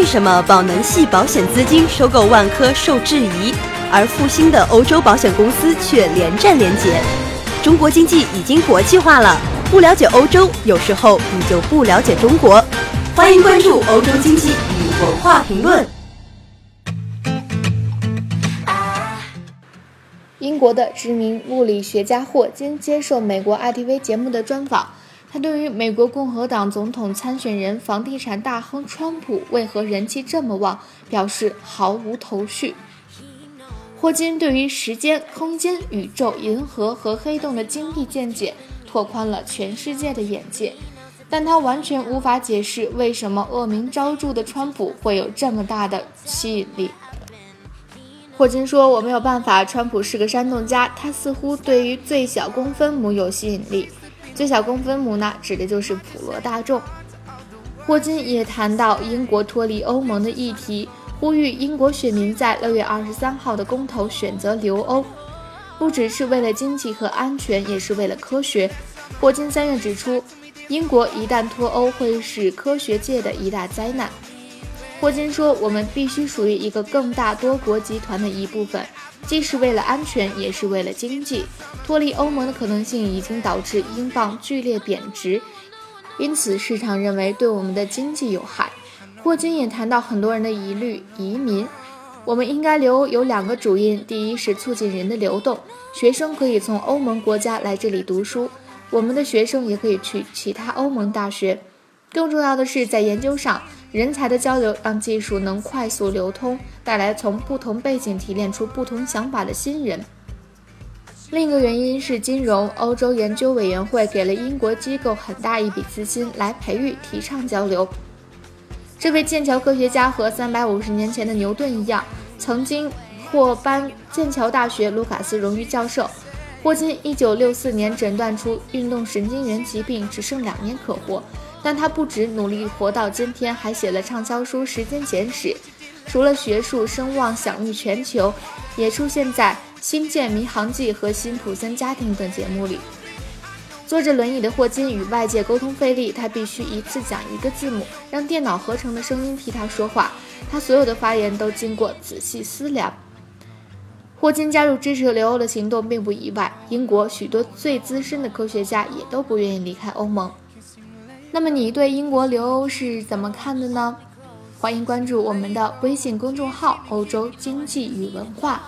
为什么宝能系保险资金收购万科受质疑，而复兴的欧洲保险公司却连战连捷？中国经济已经国际化了，不了解欧洲，有时候你就不了解中国。欢迎关注欧洲经济与文化评论。英国的知名物理学家霍金接受美国 ITV 节目的专访。他对于美国共和党总统参选人、房地产大亨川普为何人气这么旺表示毫无头绪。霍金对于时间、空间、宇宙、银河和黑洞的精辟见解，拓宽了全世界的眼界，但他完全无法解释为什么恶名昭著的川普会有这么大的吸引力。霍金说：“我没有办法，川普是个煽动家，他似乎对于最小公分母有吸引力。”最小公分母呢，指的就是普罗大众。霍金也谈到英国脱离欧盟的议题，呼吁英国选民在六月二十三号的公投选择留欧，不只是为了经济和安全，也是为了科学。霍金三月指出，英国一旦脱欧，会是科学界的一大灾难。霍金说：“我们必须属于一个更大多国集团的一部分。”既是为了安全，也是为了经济。脱离欧盟的可能性已经导致英镑剧烈贬值，因此市场认为对我们的经济有害。霍金也谈到很多人的疑虑：移民。我们应该留有两个主因：第一是促进人的流动，学生可以从欧盟国家来这里读书，我们的学生也可以去其他欧盟大学。更重要的是，在研究上。人才的交流让技术能快速流通，带来从不同背景提炼出不同想法的新人。另一个原因是金融。欧洲研究委员会给了英国机构很大一笔资金来培育、提倡交流。这位剑桥科学家和三百五十年前的牛顿一样，曾经获颁剑桥大学卢卡斯荣誉教授。霍金一九六四年诊断出运动神经元疾病，只剩两年可活。但他不止努力活到今天，还写了畅销书《时间简史》，除了学术声望享誉全球，也出现在《星舰迷航记》和《辛普森家庭》等节目里。坐着轮椅的霍金与外界沟通费力，他必须一次讲一个字母，让电脑合成的声音替他说话。他所有的发言都经过仔细思量。霍金加入支持留欧的行动并不意外，英国许多最资深的科学家也都不愿意离开欧盟。那么你对英国留欧是怎么看的呢？欢迎关注我们的微信公众号“欧洲经济与文化”。